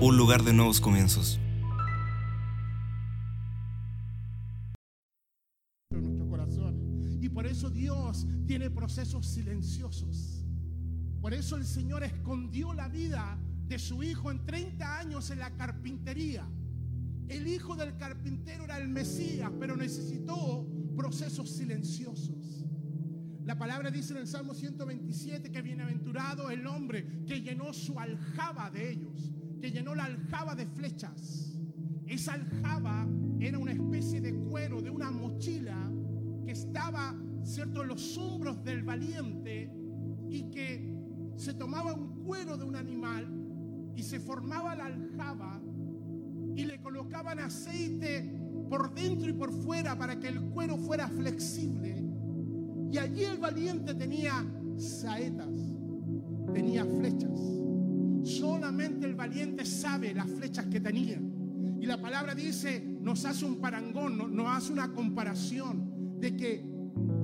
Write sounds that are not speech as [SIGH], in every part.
un lugar de nuevos comienzos. Y por eso Dios tiene procesos silenciosos. Por eso el Señor escondió la vida de su hijo en 30 años en la carpintería. El hijo del carpintero era el Mesías, pero necesitó procesos silenciosos. La palabra dice en el Salmo 127 que bienaventurado el hombre que llenó su aljaba de ellos, que llenó la aljaba de flechas. Esa aljaba era una especie de cuero, de una mochila que estaba, cierto, en los hombros del valiente y que se tomaba un cuero de un animal y se formaba la aljaba y le colocaban aceite por dentro y por fuera para que el cuero fuera flexible. Y allí el valiente tenía saetas, tenía flechas. Solamente el valiente sabe las flechas que tenía. Y la palabra dice, nos hace un parangón, no- nos hace una comparación de que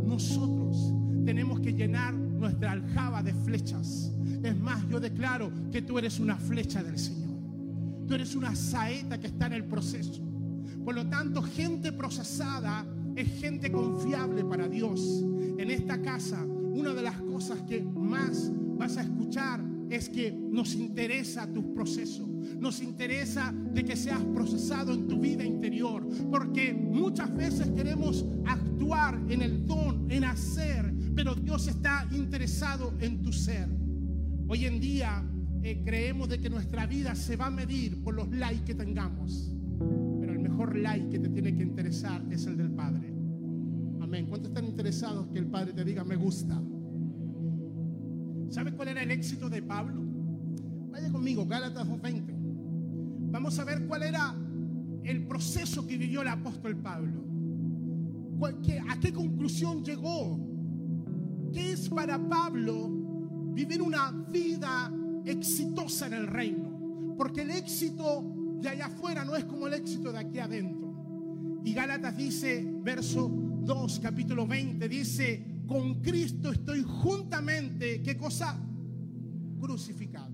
nosotros tenemos que llenar nuestra aljaba de flechas. Es más, yo declaro que tú eres una flecha del Señor. Tú eres una saeta que está en el proceso. Por lo tanto, gente procesada es gente confiable para Dios. En esta casa, una de las cosas que más vas a escuchar es que nos interesa tus procesos. Nos interesa de que seas procesado en tu vida interior. Porque muchas veces queremos actuar en el don, en hacer, pero Dios está interesado en tu ser. Hoy en día eh, creemos de que nuestra vida se va a medir por los likes que tengamos. Pero el mejor like que te tiene que interesar es el del Padre. Amén. ¿Cuántos están interesados que el Padre te diga me gusta? ¿Sabe cuál era el éxito de Pablo? Vaya conmigo, Gálatas 2.20. Vamos a ver cuál era el proceso que vivió el apóstol Pablo. ¿Cuál- qué- ¿A qué conclusión llegó? ¿Qué es para Pablo vivir una vida exitosa en el reino? Porque el éxito de allá afuera no es como el éxito de aquí adentro. Y Gálatas dice, verso 2, capítulo 20, dice, con Cristo estoy juntamente, ¿qué cosa? Crucificado.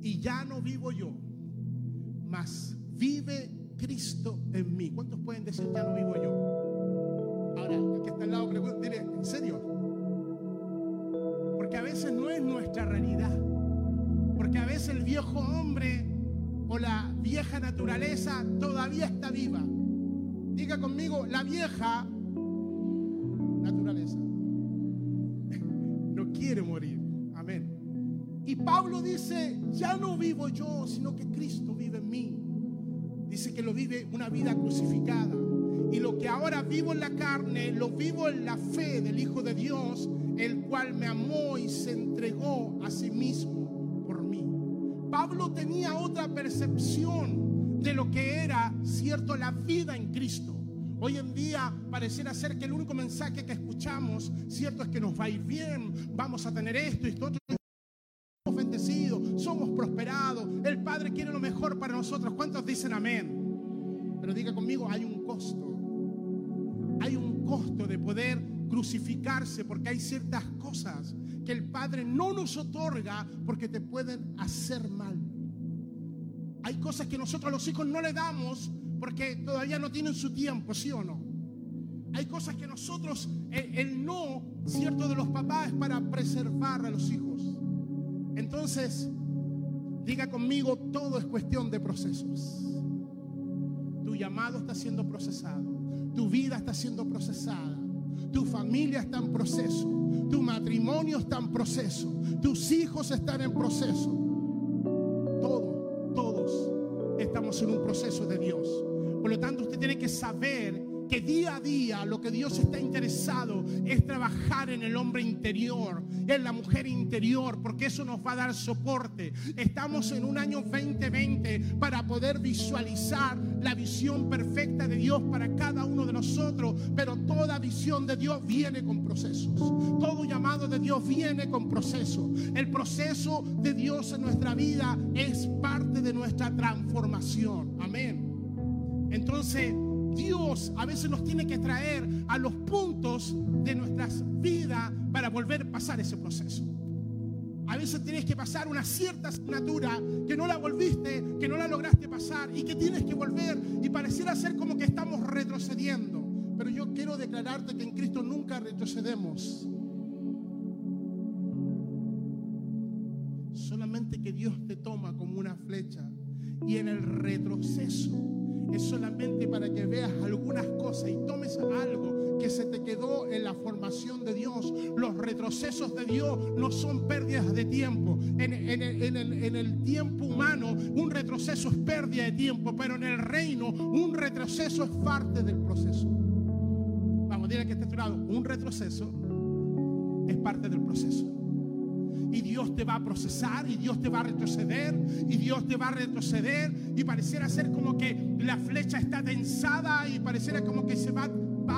Y ya no vivo yo, mas vive Cristo en mí. ¿Cuántos pueden decir, ya no vivo yo? Ahora, el que está al lado, dile, ¿en serio? No es nuestra realidad. Porque a veces el viejo hombre o la vieja naturaleza todavía está viva. Diga conmigo, la vieja naturaleza [LAUGHS] no quiere morir. Amén. Y Pablo dice, ya no vivo yo, sino que Cristo vive en mí. Dice que lo vive una vida crucificada. Y lo que ahora vivo en la carne, lo vivo en la fe del Hijo de Dios, el cual me amó y se entregó a sí mismo por mí. Pablo tenía otra percepción de lo que era, cierto, la vida en Cristo. Hoy en día pareciera ser que el único mensaje que escuchamos, cierto, es que nos va a ir bien, vamos a tener esto y esto otro. Somos somos prosperados, el Padre quiere lo mejor para nosotros. ¿Cuántos dicen amén? Pero diga conmigo, hay un costo. Hay un costo de poder crucificarse porque hay ciertas cosas que el Padre no nos otorga porque te pueden hacer mal. Hay cosas que nosotros a los hijos no le damos porque todavía no tienen su tiempo, ¿sí o no? Hay cosas que nosotros, el, el no, cierto, de los papás es para preservar a los hijos. Entonces, diga conmigo, todo es cuestión de procesos. Tu llamado está siendo procesado, tu vida está siendo procesada, tu familia está en proceso, tu matrimonio está en proceso, tus hijos están en proceso. Todo, todos estamos en un proceso de Dios. Por lo tanto, usted tiene que saber que día a día lo que Dios está interesado es trabajar en el hombre interior, en la mujer interior, porque eso nos va a dar soporte. Estamos en un año 2020 para poder visualizar la visión perfecta de Dios para cada uno de nosotros, pero toda visión de Dios viene con procesos. Todo llamado de Dios viene con procesos. El proceso de Dios en nuestra vida es parte de nuestra transformación. Amén. Entonces, Dios a veces nos tiene que traer a los puntos de nuestras vidas para volver a pasar ese proceso. A veces tienes que pasar una cierta asignatura que no la volviste, que no la lograste pasar y que tienes que volver y pareciera ser como que estamos retrocediendo. Pero yo quiero declararte que en Cristo nunca retrocedemos. Solamente que Dios te toma como una flecha y en el retroceso es solamente para que veas algunas cosas y tomes algo que se te quedó en la formación de Dios. Los retrocesos de Dios no son pérdidas de tiempo. En, en en el- en el tiempo humano un retroceso es pérdida de tiempo, pero en el reino un retroceso es parte del proceso. Vamos, dile que está a tu lado. Un retroceso es parte del proceso. Y Dios te va a procesar y Dios te va a retroceder y Dios te va a retroceder y pareciera ser como que la flecha está tensada y pareciera como que se va,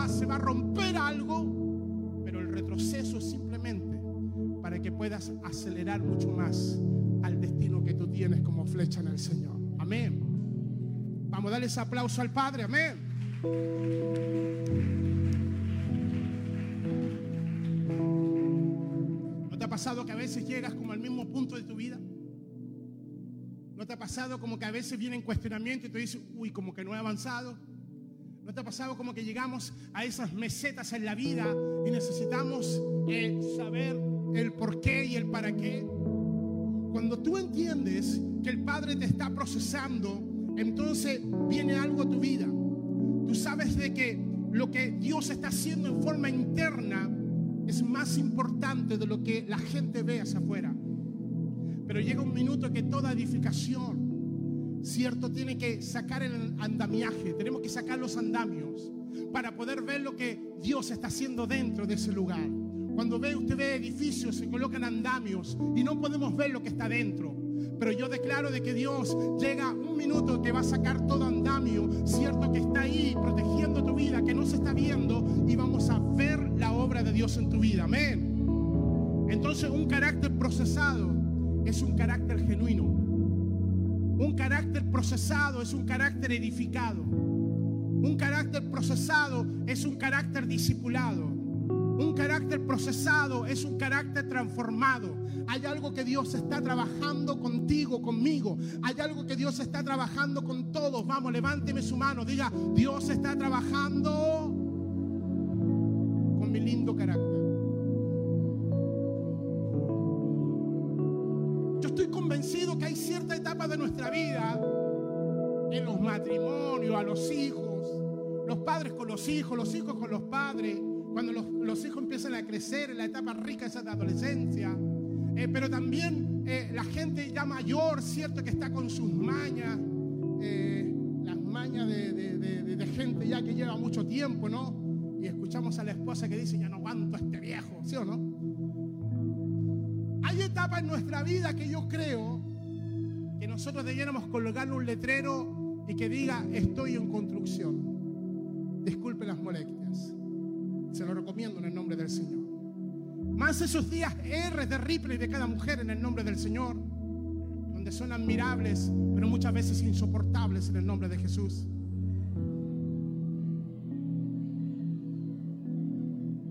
se va a romper algo, pero el retroceso es simplemente para que puedas acelerar mucho más al destino que tú tienes como flecha en el Señor. Amén. Vamos a darle ese aplauso al Padre. Amén. Pasado que a veces llegas como al mismo punto de tu vida? ¿No te ha pasado como que a veces vienen cuestionamientos y tú dices, uy, como que no he avanzado? ¿No te ha pasado como que llegamos a esas mesetas en la vida y necesitamos eh, saber el por qué y el para qué? Cuando tú entiendes que el Padre te está procesando, entonces viene algo a tu vida. Tú sabes de que lo que Dios está haciendo en forma interna es más importante de lo que la gente ve hacia afuera. Pero llega un minuto que toda edificación, cierto, tiene que sacar el andamiaje, tenemos que sacar los andamios para poder ver lo que Dios está haciendo dentro de ese lugar. Cuando ve, usted ve edificios, se colocan andamios y no podemos ver lo que está dentro. Pero yo declaro de que Dios llega un minuto que va a sacar todo andamio, cierto que está ahí protegiendo tu vida, que no se está viendo y vamos a ver la obra de Dios en tu vida. Amén. Entonces un carácter procesado es un carácter genuino. Un carácter procesado es un carácter edificado. Un carácter procesado es un carácter discipulado. Un carácter procesado es un carácter transformado. Hay algo que Dios está trabajando contigo, conmigo. Hay algo que Dios está trabajando con todos. Vamos, levánteme su mano. Diga, Dios está trabajando con mi lindo carácter. Yo estoy convencido que hay cierta etapa de nuestra vida, en los matrimonios, a los hijos, los padres con los hijos, los hijos con los padres, cuando los, hijos empiezan a crecer en la etapa rica esa de adolescencia, Eh, pero también eh, la gente ya mayor, cierto, que está con sus mañas, eh, las mañas de gente ya que lleva mucho tiempo, ¿no? Y escuchamos a la esposa que dice, ya no aguanto a este viejo, ¿sí o no? Hay etapas en nuestra vida que yo creo que nosotros debiéramos colocarle un letrero y que diga estoy en construcción. Disculpe las molestias. Se lo recomiendo en el nombre del Señor. Más esos días R de Ripley de cada mujer en el nombre del Señor, donde son admirables, pero muchas veces insoportables en el nombre de Jesús.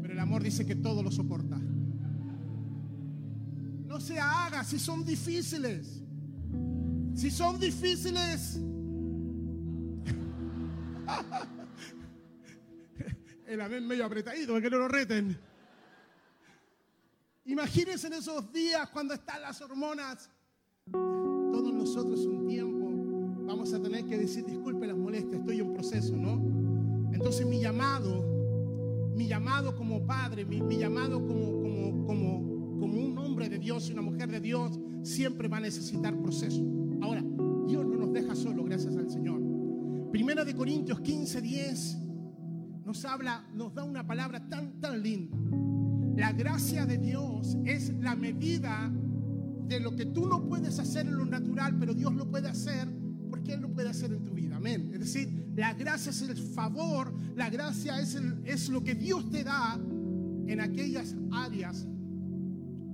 Pero el amor dice que todo lo soporta. No se haga si son difíciles. Si son difíciles. El amén medio apretadito, para que no lo reten. Imagínense en esos días cuando están las hormonas. Todos nosotros un tiempo vamos a tener que decir, disculpe las molestias, estoy en proceso, ¿no? Entonces mi llamado, mi llamado como padre, mi, mi llamado como, como, como, como un hombre de Dios y una mujer de Dios, siempre va a necesitar proceso. Ahora, Dios no nos deja solo, gracias al Señor. Primera de Corintios 15, 10 nos habla, nos da una palabra tan, tan linda. La gracia de Dios es la medida de lo que tú no puedes hacer en lo natural, pero Dios lo puede hacer porque Él lo puede hacer en tu vida. Amén. Es decir, la gracia es el favor, la gracia es, el- es lo que Dios te da en aquellas áreas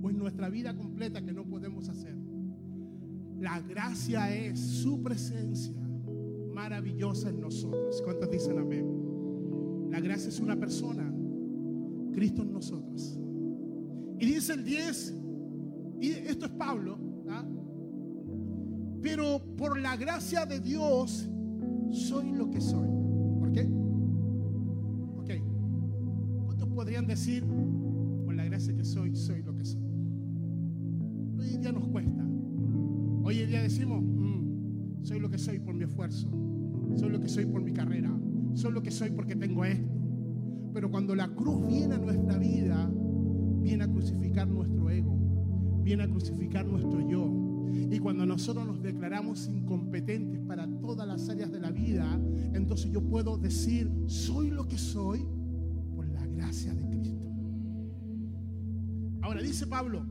o en nuestra vida completa que no podemos hacer. La gracia es su presencia maravillosa en nosotros. ¿Cuántos dicen amén? La gracia es una persona, Cristo en nosotros. Y dice el 10, y esto es Pablo, ¿ah? pero por la gracia de Dios soy lo que soy. ¿Por qué? Ok. ¿Cuántos podrían decir, por la gracia que soy, soy lo que soy? Hoy en día nos cuesta. Hoy en día decimos, "Mm, soy lo que soy por mi esfuerzo, soy lo que soy por mi carrera, soy lo que soy porque tengo esto. Pero cuando la cruz viene a nuestra vida, viene a crucificar nuestro ego, viene a crucificar nuestro yo. Y cuando nosotros nos declaramos incompetentes para todas las áreas de la vida, entonces yo puedo decir, soy lo que soy por la gracia de Cristo. Ahora dice Pablo,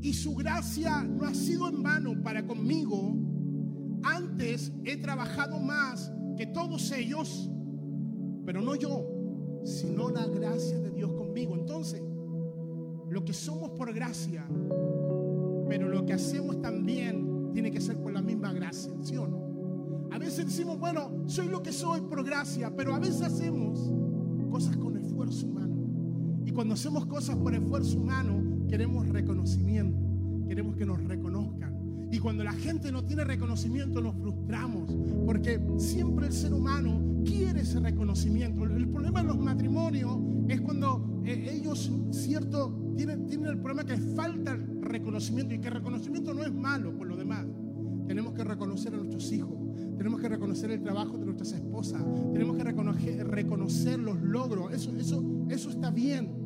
y su gracia no ha sido en vano para conmigo, antes he trabajado más que todos ellos, pero no yo, sino la gracia de Dios conmigo. Entonces, lo que somos por gracia, pero lo que hacemos también tiene que ser por la misma gracia, ¿sí o no? A veces decimos, bueno, soy lo que soy por gracia, pero a veces hacemos cosas con esfuerzo humano. Y cuando hacemos cosas por esfuerzo humano, queremos reconocimiento, queremos que nos reconozcan. Y cuando la gente no tiene reconocimiento, nos frustramos, porque siempre el ser humano quiere ese reconocimiento. El problema en los matrimonios es cuando eh, ellos, cierto, tienen, tienen el problema que falta el reconocimiento y que el reconocimiento no es malo por lo demás. Tenemos que reconocer a nuestros hijos, tenemos que reconocer el trabajo de nuestras esposas, tenemos que reconocer, reconocer los logros, eso, eso, eso está bien.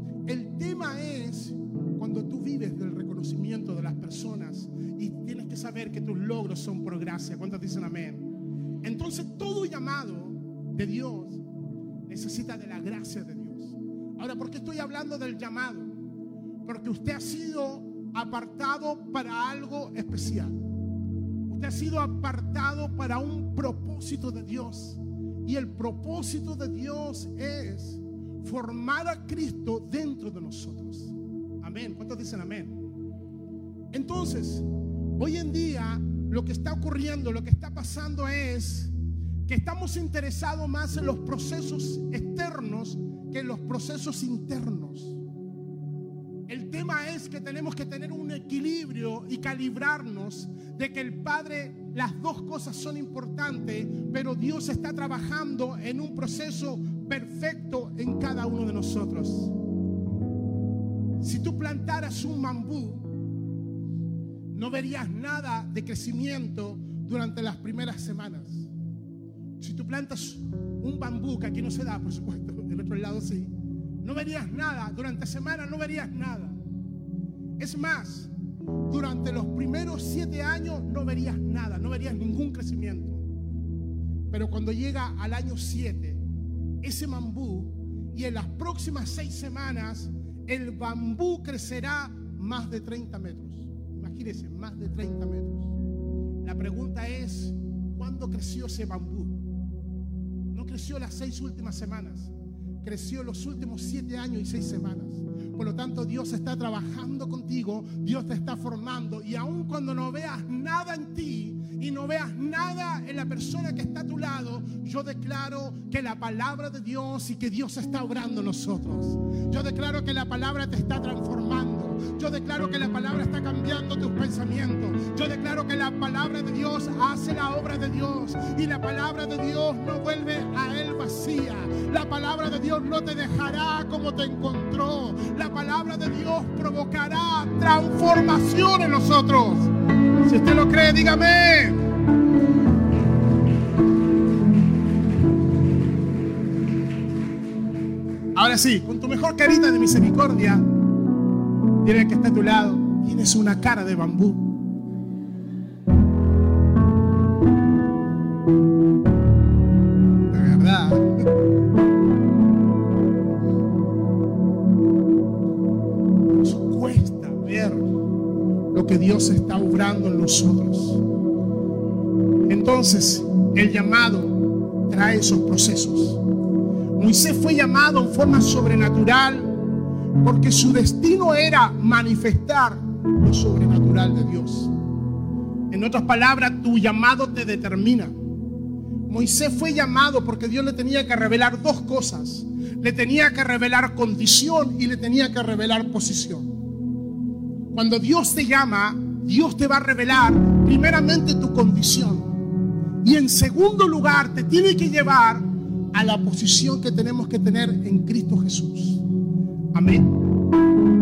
Saber que tus logros son por gracia. ¿Cuántos dicen amén? Entonces todo llamado de Dios necesita de la gracia de Dios. Ahora, ¿por qué estoy hablando del llamado? Porque usted ha sido apartado para algo especial. Usted ha sido apartado para un propósito de Dios. Y el propósito de Dios es formar a Cristo dentro de nosotros. Amén. ¿Cuántos dicen amén? Entonces, hoy en día lo que está ocurriendo, lo que está pasando es que estamos interesados más en los procesos externos que en los procesos internos. El tema es que tenemos que tener un equilibrio y calibrarnos de que el Padre, las dos cosas son importantes, pero Dios está trabajando en un proceso perfecto en cada uno de nosotros. Si tú plantaras un bambú, no verías nada de crecimiento durante las primeras semanas. Si tú plantas un bambú, que aquí no se da, por supuesto, en otro lado sí, no verías nada. Durante semanas no verías nada. Es más, durante los primeros siete años no verías nada, no verías ningún crecimiento. Pero cuando llega al año siete, ese bambú, y en las próximas seis semanas, el bambú crecerá más de 30 metros. Más de 30 metros. La pregunta es, ¿cuándo creció ese bambú? No creció las seis últimas semanas, creció los últimos siete años y seis semanas. Por lo tanto, Dios está trabajando contigo, Dios te está formando y aun cuando no veas nada en ti y no veas nada en la persona que está a tu lado, yo declaro que la palabra de Dios y que Dios está obrando en nosotros. Yo declaro que la palabra te está transformando. Yo declaro que la palabra está cambiando tus pensamientos. Yo declaro que la palabra de Dios hace la obra de Dios y la palabra de Dios no vuelve a él vacía. La palabra de Dios no te dejará como te encontró. La palabra de Dios provocará transformación en nosotros. Si usted lo cree, dígame. Ahora sí, con tu mejor carita de misericordia, dile que está a tu lado, tienes una cara de bambú. La verdad. Nos cuesta ver lo que Dios está obrando en nosotros. Entonces, el llamado trae esos procesos. Moisés fue llamado en forma sobrenatural porque su destino era manifestar lo sobrenatural de Dios. En otras palabras, tu llamado te determina. Moisés fue llamado porque Dios le tenía que revelar dos cosas. Le tenía que revelar condición y le tenía que revelar posición. Cuando Dios te llama, Dios te va a revelar primeramente tu condición. Y en segundo lugar, te tiene que llevar a la posición que tenemos que tener en Cristo Jesús. Amén.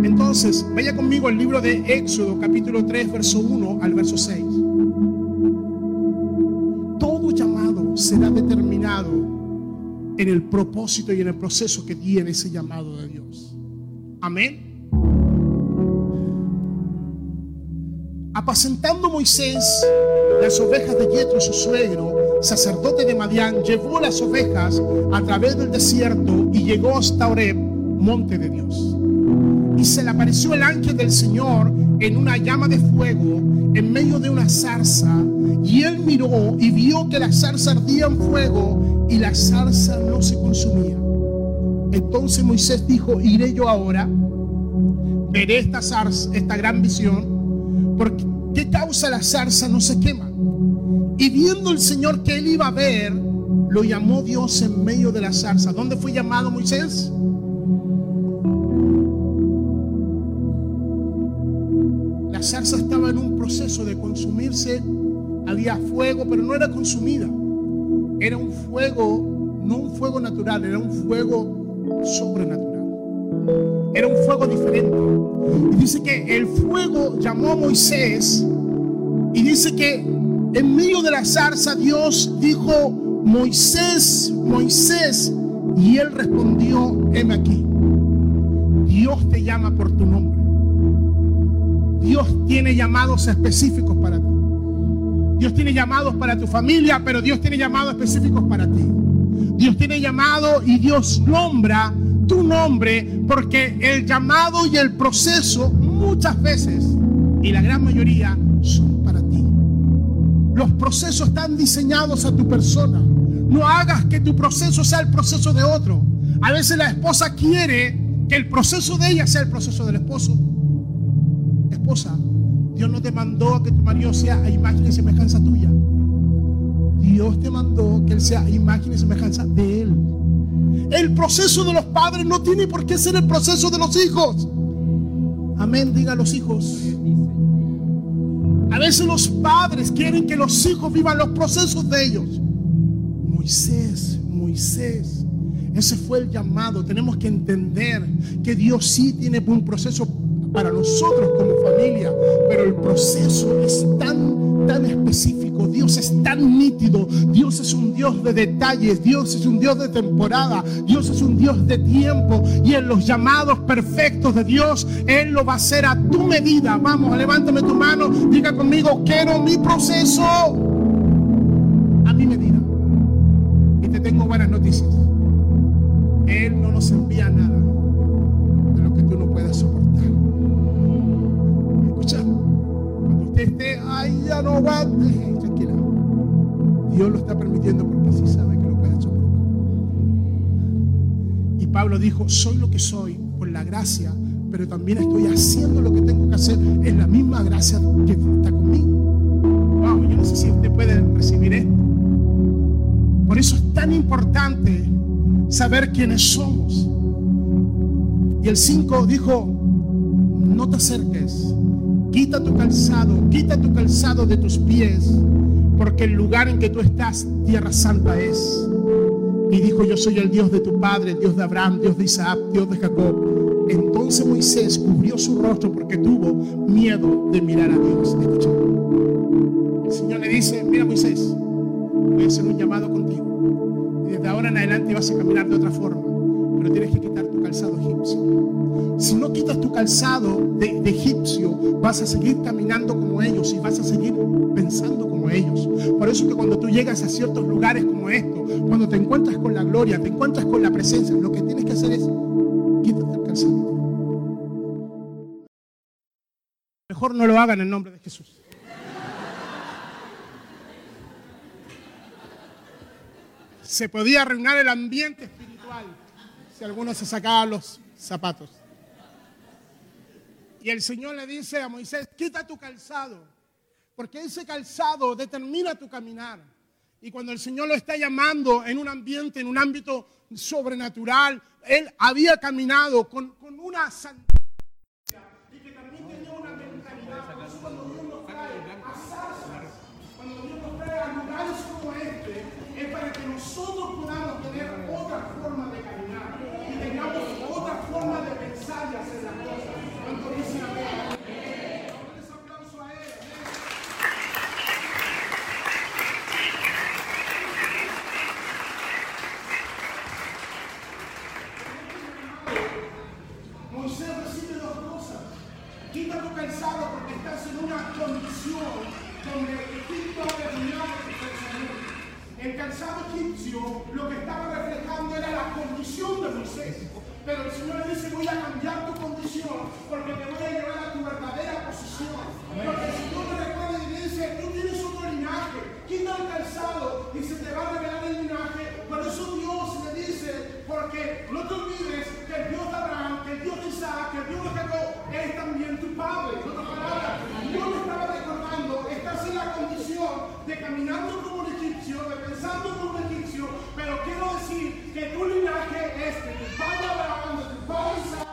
Entonces, vaya conmigo al libro de Éxodo, capítulo 3, verso 1 al verso 6. Todo llamado será determinado en el propósito y en el proceso que tiene ese llamado de Dios. Amén. Apacentando Moisés las ovejas de Yetro, su suegro, sacerdote de Madián, llevó las ovejas a través del desierto y llegó hasta Oreb, monte de Dios. Y se le apareció el ángel del Señor en una llama de fuego en medio de una zarza. Y él miró y vio que la zarza ardía en fuego y la zarza no se consumía. Entonces Moisés dijo, iré yo ahora, veré esta zarza, esta gran visión, porque ¿qué causa la zarza no se quema? Y viendo el Señor que él iba a ver, lo llamó Dios en medio de la zarza. ¿Dónde fue llamado Moisés? La zarza estaba en un proceso de consumirse. Había fuego, pero no era consumida. Era un fuego, no un fuego natural, era un fuego sobrenatural. Era un fuego diferente. Y dice que el fuego llamó a Moisés y dice que en medio de la zarza Dios dijo, Moisés, Moisés, y él respondió, heme aquí. Dios te llama por tu nombre. Dios tiene llamados específicos para ti. Dios tiene llamados para tu familia, pero Dios tiene llamados específicos para ti. Dios tiene llamado y Dios nombra tu nombre porque el llamado y el proceso muchas veces y la gran mayoría son para ti. Los procesos están diseñados a tu persona. No hagas que tu proceso sea el proceso de otro. A veces la esposa quiere que el proceso de ella sea el proceso del esposo. Dios no te mandó a que tu marido sea a imagen y semejanza tuya. Dios te mandó que él sea a imagen y semejanza de él. El proceso de los padres no tiene por qué ser el proceso de los hijos. Amén, diga los hijos. A veces los padres quieren que los hijos vivan los procesos de ellos. Moisés, Moisés, ese fue el llamado. Tenemos que entender que Dios sí tiene un proceso para nosotros como familia, pero el proceso es tan, tan específico. Dios es tan nítido. Dios es un Dios de detalles. Dios es un Dios de temporada. Dios es un Dios de tiempo. Y en los llamados perfectos de Dios, Él lo va a hacer a tu medida. Vamos, levántame tu mano. Diga conmigo, quiero mi proceso a mi medida. Y te tengo buenas noticias. Él no nos envía nada esté, ay, ya no tranquila. Dios lo está permitiendo porque sí sabe que lo puede soportar. Y Pablo dijo, soy lo que soy por la gracia, pero también estoy haciendo lo que tengo que hacer en la misma gracia que está conmigo. Wow, yo no sé si usted puede recibir esto. Por eso es tan importante saber quiénes somos. Y el 5 dijo, no te acerques, quita tu calzado, quita tu calzado de tus pies, porque el lugar en que tú estás, tierra santa es. Y dijo, yo soy el Dios de tu padre, Dios de Abraham, Dios de Isaac, Dios de Jacob. Entonces Moisés cubrió su rostro porque tuvo miedo de mirar a Dios. Escucha. El Señor le dice, mira Moisés, voy a hacer un llamado contigo. Y desde ahora en adelante vas a caminar de otra forma, pero tienes que quitar tu calzado egipcio. Si no quitas tu calzado de, egipcio, vas a seguir caminando como ellos y vas a seguir pensando como ellos. Por eso que cuando tú llegas a ciertos lugares como esto, cuando te encuentras con la gloria, te encuentras con la presencia, lo que tienes que hacer es quítate el calzado. Mejor no lo hagan en nombre de Jesús. Se podía arruinar el ambiente espiritual si algunos se sacaban los zapatos. Y el Señor le dice a Moisés, quita tu calzado, porque ese calzado determina tu caminar. Y cuando el Señor lo está llamando en un ambiente, en un ámbito sobrenatural, él había caminado con, con una santidad y que también tenía una mentalidad. Por eso cuando Dios nos trae a zarzas, cuando Dios nos trae a lugares como este, es para que nosotros podamos tener otra forma de caminar y tengamos otra forma de pensar y hacer las cosas. ¿Cuánto dicen amén? Denle ese aplauso a él. amén. Moisés recibe dos cosas. Quita tu calzado porque estás en una condición donde Egipto ha terminado tu pensamiento. El calzado egipcio lo que estaba reflejando era la condición de Moisés. Pero el Señor le dice, voy a cambiar tu condición porque te voy a llevar a tu verdadera posición. Porque el Señor te recuerda y le dice, tú tienes otro linaje. Quita el calzado y se te va a revelar el linaje. Por eso Dios le dice, porque no te olvides que el Dios de Abraham, que el Dios de Isaac, que el Dios de Jacob es también tu padre. En otras palabras, Dios le estaba recordando, estás en la condición de caminando como un egipcio, de pensando como un egipcio, pero quiero decir que tu linaje es de tu padre Abraham, de tu padre Isaac.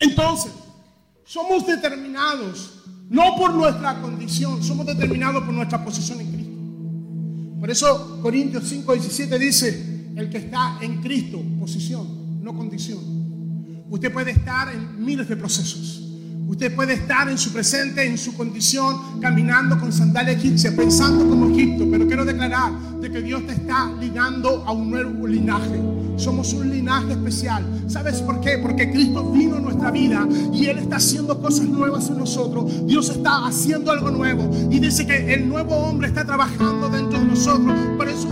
Entonces, somos determinados, no por nuestra condición, somos determinados por nuestra posición en Cristo. Por eso Corintios 5, 17 dice, el que está en Cristo, posición, no condición. Usted puede estar en miles de procesos. Usted puede estar en su presente, en su condición, caminando con sandalia egipcia, pensando como Egipto. Pero quiero declarar de que Dios te está ligando a un nuevo linaje. Somos un linaje especial. ¿Sabes por qué? Porque Cristo vino a nuestra vida y Él está haciendo cosas nuevas en nosotros. Dios está haciendo algo nuevo. Y dice que el nuevo hombre está trabajando dentro de nosotros. Por eso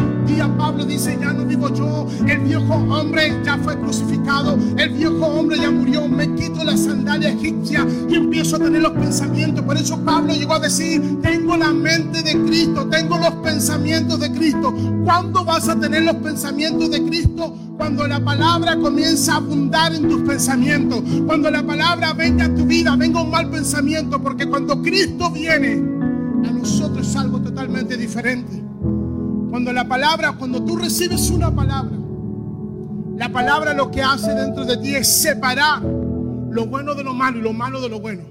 Pablo dice, ya no vivo yo. El viejo hombre ya fue crucificado. El viejo hombre ya murió. Me quito la sandalia egipcia y empiezo a tener los pensamientos. Por eso Pablo llegó a decir, tengo la mente de Cristo, tengo los pensamientos de Cristo. ¿Cuándo vas a tener los pensamientos de Cristo? Cuando la palabra comienza a abundar en tus pensamientos. Cuando la palabra venga a tu vida, venga un mal pensamiento. Porque cuando Cristo viene, a nosotros es algo totalmente diferente. Cuando la palabra, cuando tú recibes una palabra, la palabra lo que hace dentro de ti es separar lo bueno de lo malo y lo malo de lo bueno.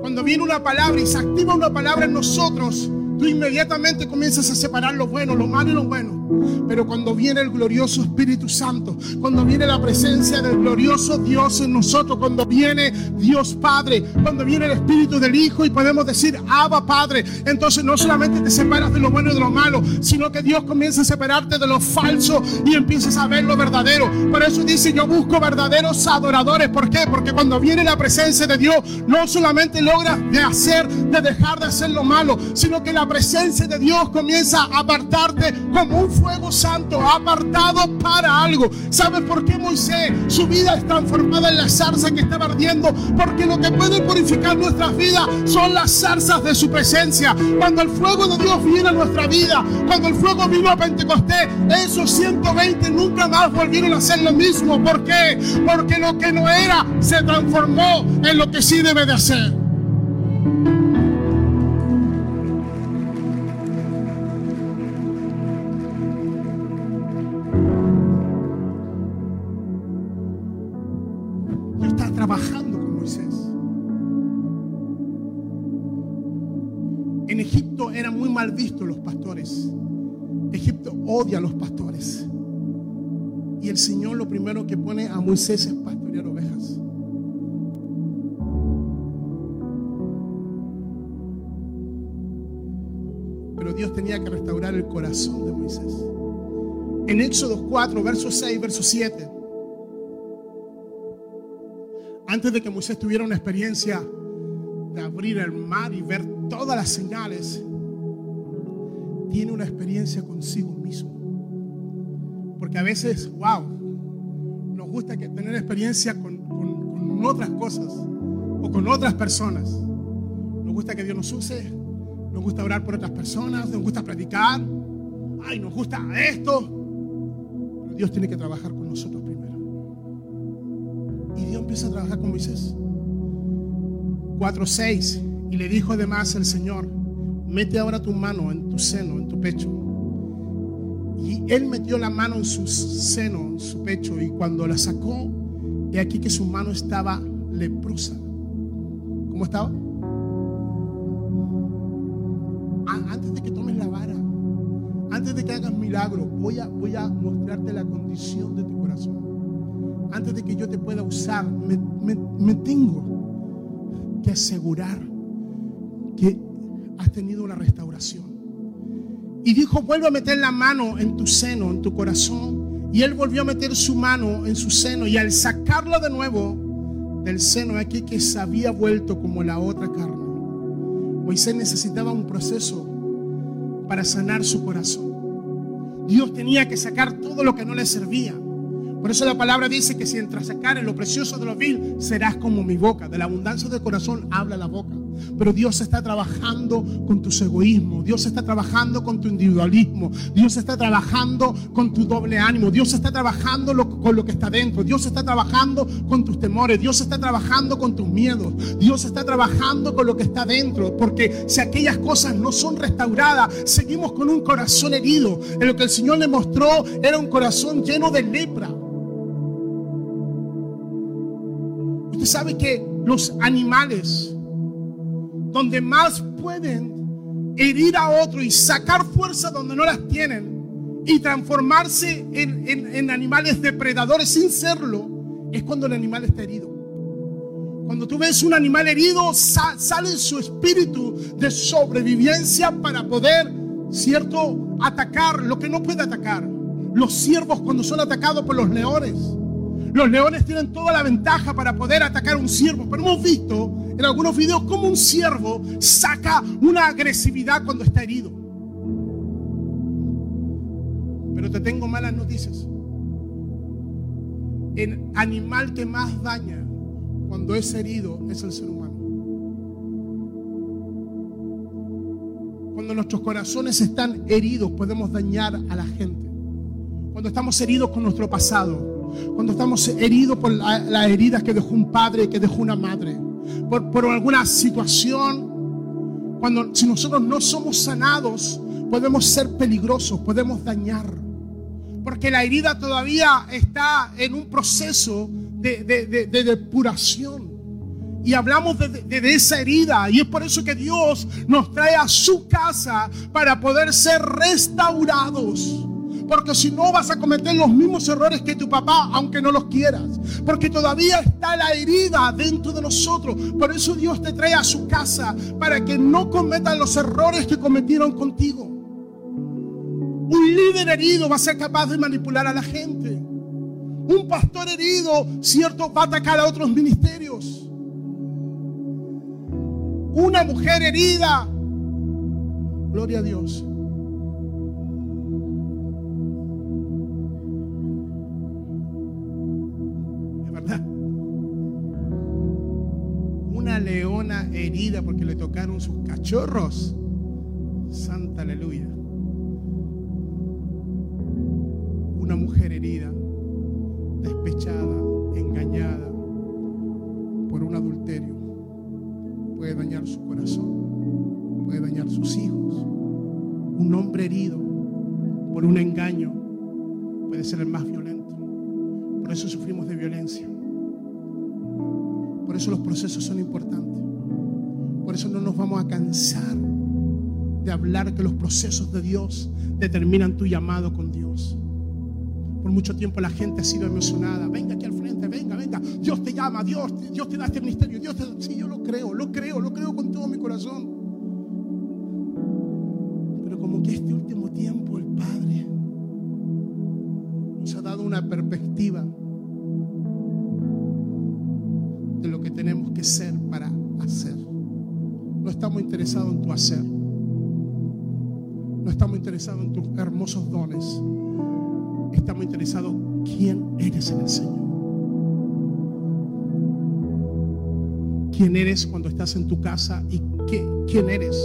Cuando viene una palabra y se activa una palabra en nosotros, tú inmediatamente comienzas a separar lo bueno, lo malo y lo bueno. Pero cuando viene el glorioso Espíritu Santo, cuando viene la presencia del glorioso Dios en nosotros, cuando viene Dios Padre, cuando viene el Espíritu del Hijo y podemos decir, Abba Padre, entonces no solamente te separas de lo bueno y de lo malo, sino que Dios comienza a separarte de lo falso y empiezas a ver lo verdadero. Por eso dice, yo busco verdaderos adoradores. ¿Por qué? Porque cuando viene la presencia de Dios, no solamente logras de hacer, de dejar de hacer lo malo, sino que la presencia de Dios comienza a apartarte como un fuego santo, apartado para algo. ¿Sabes por qué Moisés, su vida es transformada en la zarza que estaba ardiendo? Porque lo que puede purificar nuestras vidas son las zarzas de su presencia. Cuando el fuego de Dios viene a nuestra vida, cuando el fuego vino a Pentecostés, esos 120 nunca más volvieron a hacer lo mismo. ¿Por qué? Porque lo que no era se transformó en lo que sí debe de hacer. Primero que pone a Moisés es pastorear ovejas. Pero Dios tenía que restaurar el corazón de Moisés. En Éxodo 4, verso 6, verso 7. Antes de que Moisés tuviera una experiencia de abrir el mar y ver todas las señales, tiene una experiencia consigo mismo. Porque a veces, wow, gusta que tener experiencia con, otras cosas o con otras personas. Nos gusta que Dios nos use, nos gusta orar por otras personas, nos gusta predicar, ay, nos gusta esto. Pero Dios tiene que trabajar con nosotros primero. Y Dios empieza a trabajar con Moisés. 4.6. Y le dijo además el Señor, mete ahora tu mano en tu seno, en tu pecho. Y él metió la mano en su seno, en su pecho, y cuando la sacó, he aquí que su mano estaba leprosa. ¿Cómo estaba? A- Antes de que tomes la vara, antes de que hagas milagro, voy a, voy a mostrarte la condición de tu corazón. Antes de que yo te pueda usar, me, me- me tengo que asegurar que has tenido una restauración. Y dijo, vuelve a meter la mano en tu seno, en tu corazón. Y él volvió a meter su mano en su seno. Y al sacarlo de nuevo del seno, aquí que se había vuelto como la otra carne. Moisés necesitaba un proceso para sanar su corazón. Dios tenía que sacar todo lo que no le servía. Por eso la palabra dice que si entras sacar lo precioso de lo vil, serás como mi boca. De la abundancia del corazón habla la boca. Pero Dios está trabajando con tus egoísmos. Dios está trabajando con tu individualismo. Dios está trabajando con tu doble ánimo. Dios está trabajando con lo que está dentro. Dios está trabajando con tus temores. Dios está trabajando con tus miedos. Dios está trabajando con lo que está dentro. Porque si aquellas cosas no son restauradas, seguimos con un corazón herido. En lo que el Señor le mostró era un corazón lleno de lepra. Usted sabe que los animales, donde más pueden herir a otro y sacar fuerza donde no las tienen y transformarse en, en- animales depredadores sin serlo, es cuando el animal está herido. Cuando tú ves un animal herido, sa- sale su espíritu de sobrevivencia para poder, ¿cierto?, atacar lo que no puede atacar. Los ciervos cuando son atacados por los leones. Los leones tienen toda la ventaja para poder atacar a un ciervo, pero hemos visto en algunos videos cómo un ciervo saca una agresividad cuando está herido. Pero te tengo malas noticias. El animal que más daña cuando es herido es el ser humano. Cuando nuestros corazones están heridos podemos dañar a la gente. Cuando estamos heridos con nuestro pasado. Cuando estamos heridos por la- las heridas que dejó un padre, que dejó una madre. Por, alguna situación. Cuando si nosotros no somos sanados, podemos ser peligrosos, podemos dañar. Porque la herida todavía está en un proceso de, de- de- de depuración. Y hablamos de esa herida. Y es por eso que Dios nos trae a su casa para poder ser restaurados. Porque si no vas a cometer los mismos errores que tu papá, aunque no los quieras. Porque todavía está la herida dentro de nosotros. Por eso Dios te trae a su casa para que no cometan los errores que cometieron contigo. Un líder herido va a ser capaz de manipular a la gente. Un pastor herido, cierto, va a atacar a otros ministerios. Una mujer herida, gloria a Dios. Porque le tocaron sus cachorros. Santa aleluya. Una mujer herida, despechada, engañada por un adulterio, puede dañar su corazón, puede dañar sus hijos. Un hombre herido por un engaño puede ser el más violento. Por eso sufrimos de violencia. Por eso los procesos son importantes. Por eso no nos vamos a cansar de hablar que los procesos de Dios determinan tu llamado con Dios. Por mucho tiempo la gente ha sido emocionada. Venga aquí al frente, venga, venga. Dios te llama, Dios, Dios te da este ministerio. Dios. Sí, yo lo creo, lo creo, lo creo con todo mi corazón. Pero como que este último tiempo el Padre nos ha dado una perspectiva en hacer. No estamos interesados en tus hermosos dones. Estamos interesados en quién eres en el Señor. Quién eres cuando estás en tu casa y qué, quién eres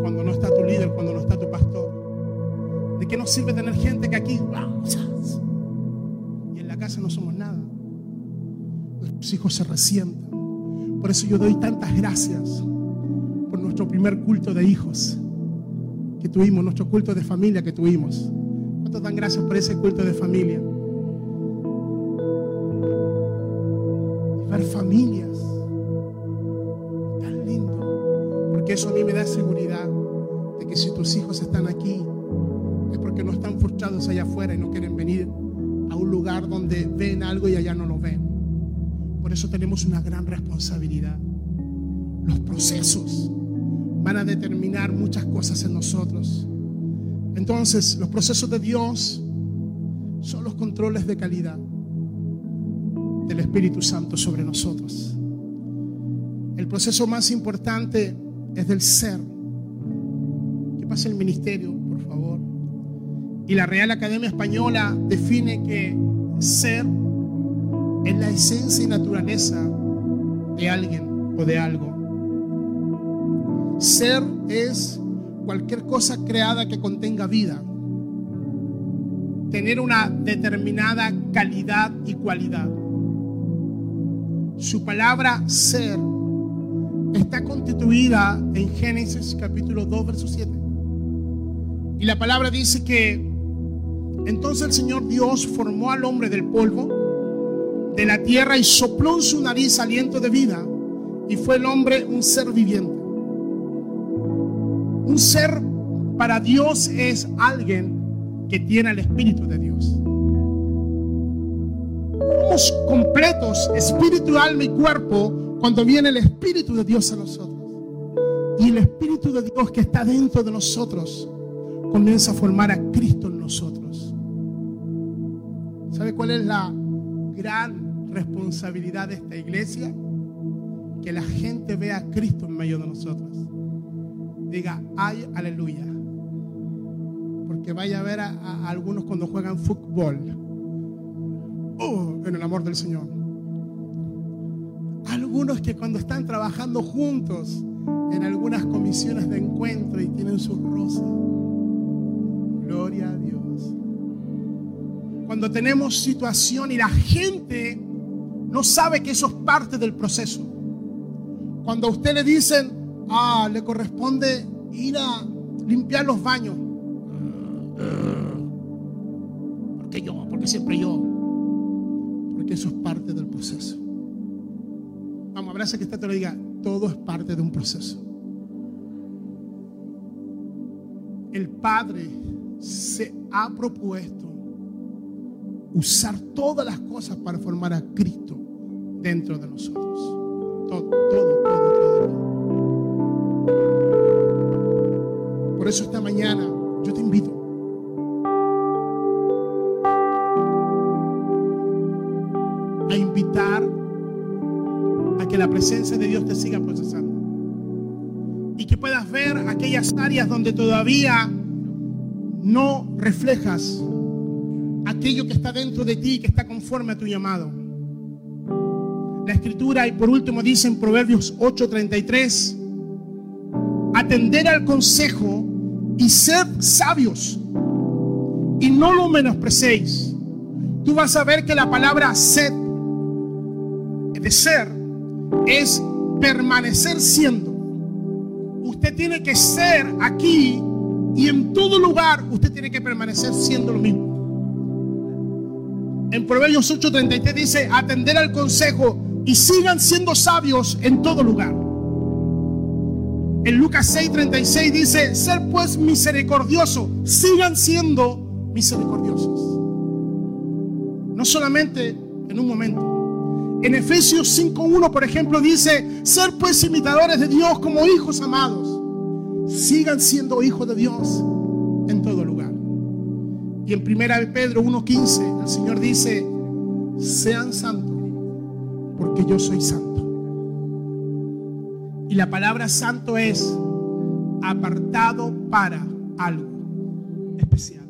cuando no está tu líder, cuando no está tu pastor. ¿De qué nos sirve tener gente que aquí, vamos, casa no somos nada. Nuestros hijos se resientan. Por eso yo doy tantas gracias nuestro primer culto de hijos que tuvimos, nuestro culto de familia que tuvimos. ¿Cuántos dan gracias por ese culto de familia? Y ver familias. Tan lindo. Porque eso a mí me da seguridad de que si tus hijos están aquí, es porque no están frustrados allá afuera y no quieren venir a un lugar donde ven algo y allá no lo ven. Por eso tenemos una gran responsabilidad. Los procesos van a determinar muchas cosas en nosotros. Entonces, los procesos de Dios son los controles de calidad del Espíritu Santo sobre nosotros. El proceso más importante es del ser. ¿Qué pasa el ministerio, por favor? Y la Real Academia Española define que ser es la esencia y naturaleza de alguien o de algo. Ser es cualquier cosa creada que contenga vida. Tener una determinada calidad y cualidad. Su palabra ser está constituida en Génesis capítulo 2, verso 7. Y la palabra dice que entonces el Señor Dios formó al hombre del polvo de la tierra y sopló en su nariz aliento de vida y fue el hombre un ser viviente. Un ser para Dios es alguien que tiene el Espíritu de Dios. Somos completos, espíritu, alma y cuerpo, cuando viene el Espíritu de Dios a nosotros. Y el Espíritu de Dios que está dentro de nosotros comienza a formar a Cristo en nosotros. ¿Sabe cuál es la gran responsabilidad de esta iglesia? Que la gente vea a Cristo en medio de nosotros. Diga, ay, aleluya. Porque vaya a ver a, algunos cuando juegan fútbol. Oh, en el amor del Señor. Algunos que cuando están trabajando juntos en algunas comisiones de encuentro y tienen sus rosas. Gloria a Dios. Cuando tenemos situación y la gente no sabe que eso es parte del proceso. Cuando a usted le dicen, ah, le corresponde ir a limpiar los baños. Porque yo, porque siempre yo. Porque eso es parte del proceso. Vamos, abraza que usted te lo diga, todo es parte de un proceso. El Padre se ha propuesto usar todas las cosas para formar a Cristo dentro de nosotros. Todo, todo, todo, todo. Por eso esta mañana yo te invito a invitar a que la presencia de Dios te siga procesando. Y que puedas ver aquellas áreas donde todavía no reflejas aquello que está dentro de ti, que está conforme a tu llamado. La escritura, y por último dice en Proverbios 8:33, atender al consejo y ser sabios y no lo menosprecéis. Tú vas a ver que la palabra sed, de ser, es permanecer siendo. Usted tiene que ser aquí y en todo lugar usted tiene que permanecer siendo lo mismo. En Proverbios 8:33 dice, atender al consejo y sigan siendo sabios en todo lugar. En Lucas 6:36 dice, ser pues misericordioso, sigan siendo misericordiosos. No solamente en un momento. En Efesios 5:1, por ejemplo, dice, ser pues imitadores de Dios como hijos amados. Sigan siendo hijos de Dios en todo lugar. Y en 1 Pedro 1:15 el Señor dice, sean santos porque yo soy santo. Y la palabra santo es apartado para algo especial.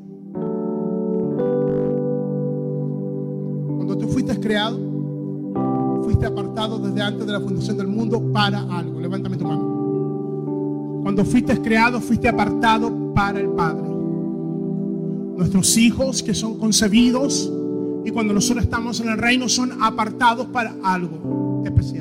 Cuando tú fuiste creado, fuiste apartado desde antes de la fundación del mundo para algo. Levántame tu mano. Cuando fuiste creado, fuiste apartado para el Padre. Nuestros hijos que son concebidos Y cuando nosotros estamos en el reino son apartados para algo especial.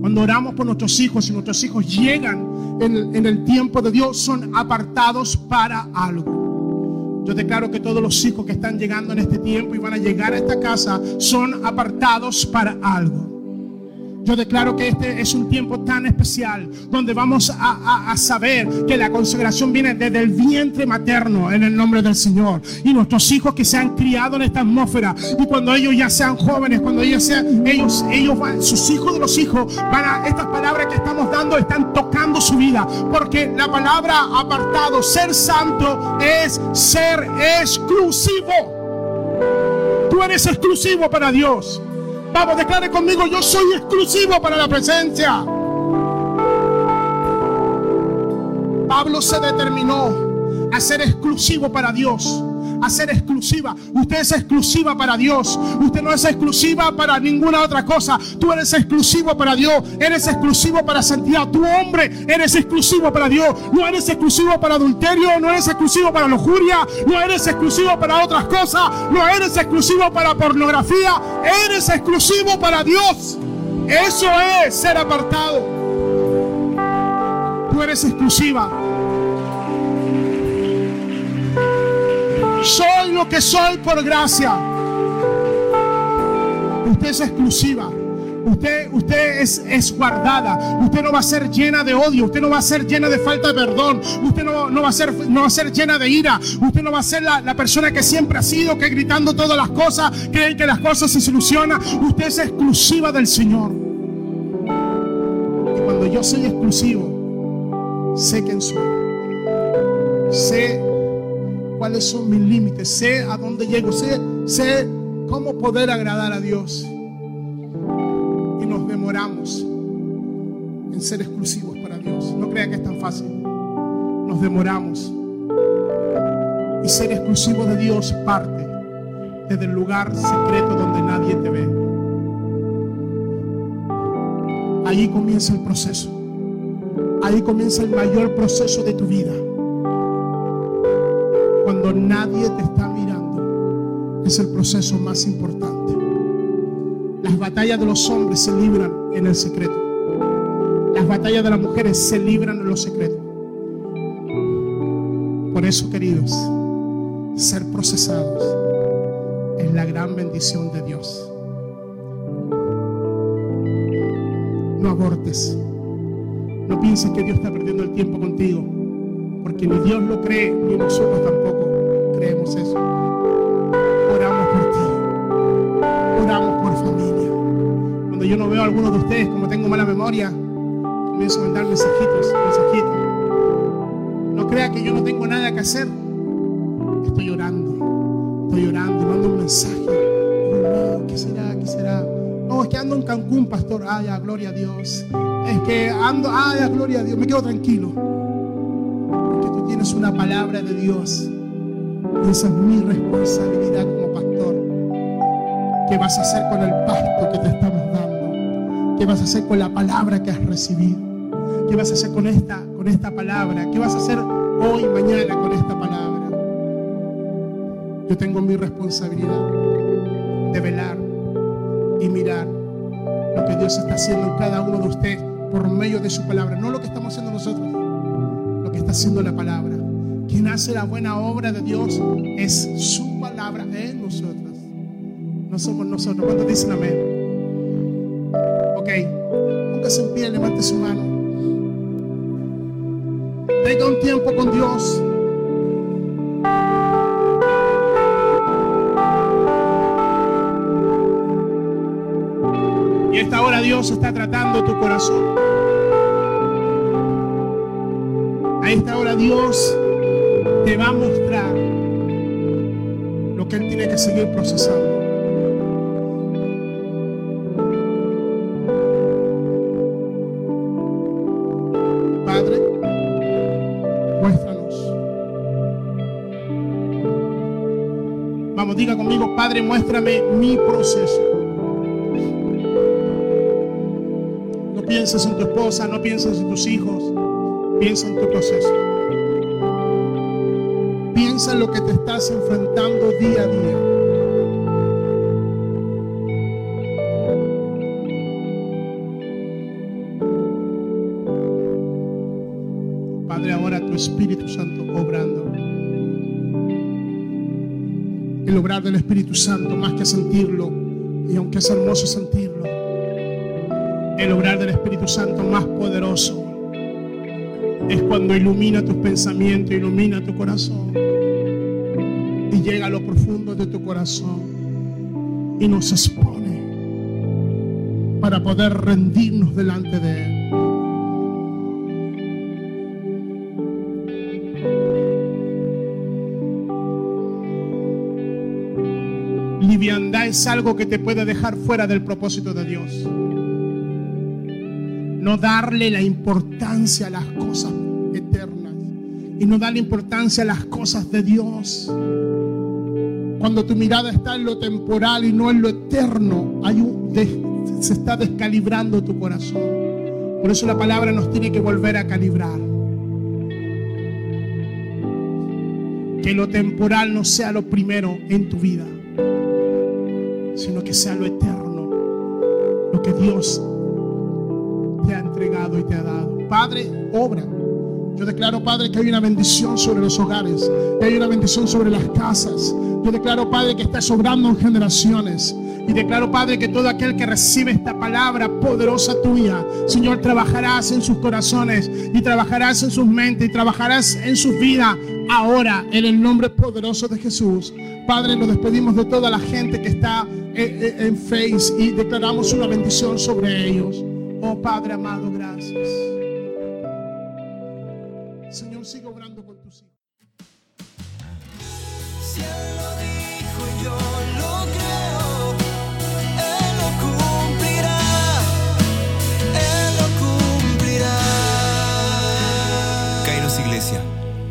Cuando oramos por nuestros hijos y nuestros hijos llegan en en el tiempo de Dios, son apartados para algo. Yo declaro que todos los hijos que están llegando en este tiempo y van a llegar a esta casa son apartados para algo. Yo declaro que este es un tiempo tan especial donde vamos a, a- a saber que la consagración viene desde el vientre materno en el nombre del Señor. Y nuestros hijos que se han criado en esta atmósfera y cuando ellos ya sean jóvenes, cuando ellos sean, ellos, ellos sus hijos de los hijos, van a, estas palabras que estamos dando están tocando su vida. Porque la palabra apartado, ser santo, es ser exclusivo. Tú eres exclusivo para Dios. Vamos, declare conmigo, yo soy exclusivo para la presencia. Pablo se determinó a ser exclusivo para Dios, ser exclusiva. Usted es exclusiva para Dios. Usted no es exclusiva para ninguna otra cosa. Tú eres exclusivo para Dios. Eres exclusivo para santidad. Tu hombre eres exclusivo para Dios. No eres exclusivo para adulterio. No eres exclusivo para lujuria. No eres exclusivo para otras cosas. No eres exclusivo para pornografía. Eres exclusivo para Dios. Eso es ser apartado. Tú eres exclusiva. Soy lo que soy por gracia. Usted es exclusiva. Usted, usted es, es guardada. Usted no va a ser llena de odio. Usted no va a ser llena de falta de perdón. Usted no, no va, a ser, no va a ser llena de ira. Usted no va a ser la, la persona que siempre ha sido, que gritando todas las cosas, cree que las cosas se solucionan. Usted es exclusiva del Señor. Y cuando yo soy exclusivo, sé quién soy. Sé cuáles son mis límites, sé a dónde llego, sé, sé cómo poder agradar a Dios. Y nos demoramos en ser exclusivos para Dios. No crea que es tan fácil. Nos demoramos. Y ser exclusivo de Dios parte desde el lugar secreto donde nadie te ve. Ahí comienza el proceso. Ahí comienza el mayor proceso de tu vida. Cuando nadie te está mirando, es el proceso más importante. Las batallas de los hombres se libran en el secreto. Las batallas de las mujeres se libran en los secretos. Por eso, queridos, ser procesados es la gran bendición de Dios. No abortes. No pienses que Dios está perdiendo el tiempo contigo, porque ni Dios lo cree, ni nosotros tampoco creemos eso. Oramos por ti, oramos por familia. Cuando yo no veo a algunos de ustedes, como tengo mala memoria, comienzo a mandar mensajitos, mensajitos. No crea que yo no tengo nada que hacer. Estoy orando, estoy orando, mando un mensaje. Digo, no, ¿qué será? ¿Qué será? No, es que ando en Cancún, pastor. Ay, ya, gloria a Dios. Es que ando, ay, ya, gloria a Dios. Me quedo tranquilo. Tienes una palabra de Dios. Y esa es mi responsabilidad como pastor. ¿Qué vas a hacer con el pasto que te estamos dando? ¿Qué vas a hacer con la palabra que has recibido? ¿Qué vas a hacer con esta, con esta palabra? ¿Qué vas a hacer hoy, mañana con esta palabra? Yo tengo mi responsabilidad de velar y mirar lo que Dios está haciendo en cada uno de ustedes por medio de su palabra. No lo que estamos haciendo nosotros, lo que está haciendo la palabra. Quien hace la buena obra de Dios es su palabra en nosotros. No somos nosotros. ¿Cuántos dicen amén? Ok. Póngase en pie, levante su mano. Tenga un tiempo con Dios. Y esta hora Dios está tratando tu corazón. A esta hora Dios te va a mostrar lo que Él tiene que seguir procesando. Padre, muéstranos. Vamos, diga conmigo, Padre, muéstrame mi proceso. No pienses en tu esposa, no pienses en tus hijos, piensa en tu proceso piensa en lo que te estás enfrentando día a día. Padre, ahora tu Espíritu Santo obrando. El obrar del Espíritu Santo, más que sentirlo, y aunque es hermoso sentirlo, el obrar del Espíritu Santo más poderoso es cuando ilumina tus pensamientos, ilumina tu corazón y llega a lo profundo de tu corazón y nos expone para poder rendirnos delante de Él. Liviandad es algo que te puede dejar fuera del propósito de Dios. No darle la importancia a las cosas y no darle importancia a las cosas de Dios. Cuando tu mirada está en lo temporal y no en lo eterno, hay un se está descalibrando tu corazón. Por eso la palabra nos tiene que volver a calibrar. Que lo temporal no sea lo primero en tu vida, sino que sea lo eterno, lo que Dios te ha entregado y te ha dado. Padre, obra. Yo declaro, Padre, que hay una bendición sobre los hogares, que hay una bendición sobre las casas. Yo declaro, Padre, que estás obrando en generaciones. Y declaro, Padre, que todo aquel que recibe esta palabra poderosa tuya, Señor, trabajarás en sus corazones y trabajarás en sus mentes y trabajarás en su vida ahora en el nombre poderoso de Jesús. Padre, nos despedimos de toda la gente que está eh, eh, en Face y declaramos una bendición sobre ellos. Oh Padre amado, gracias.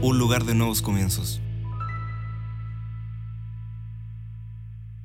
Un lugar de nuevos comienzos.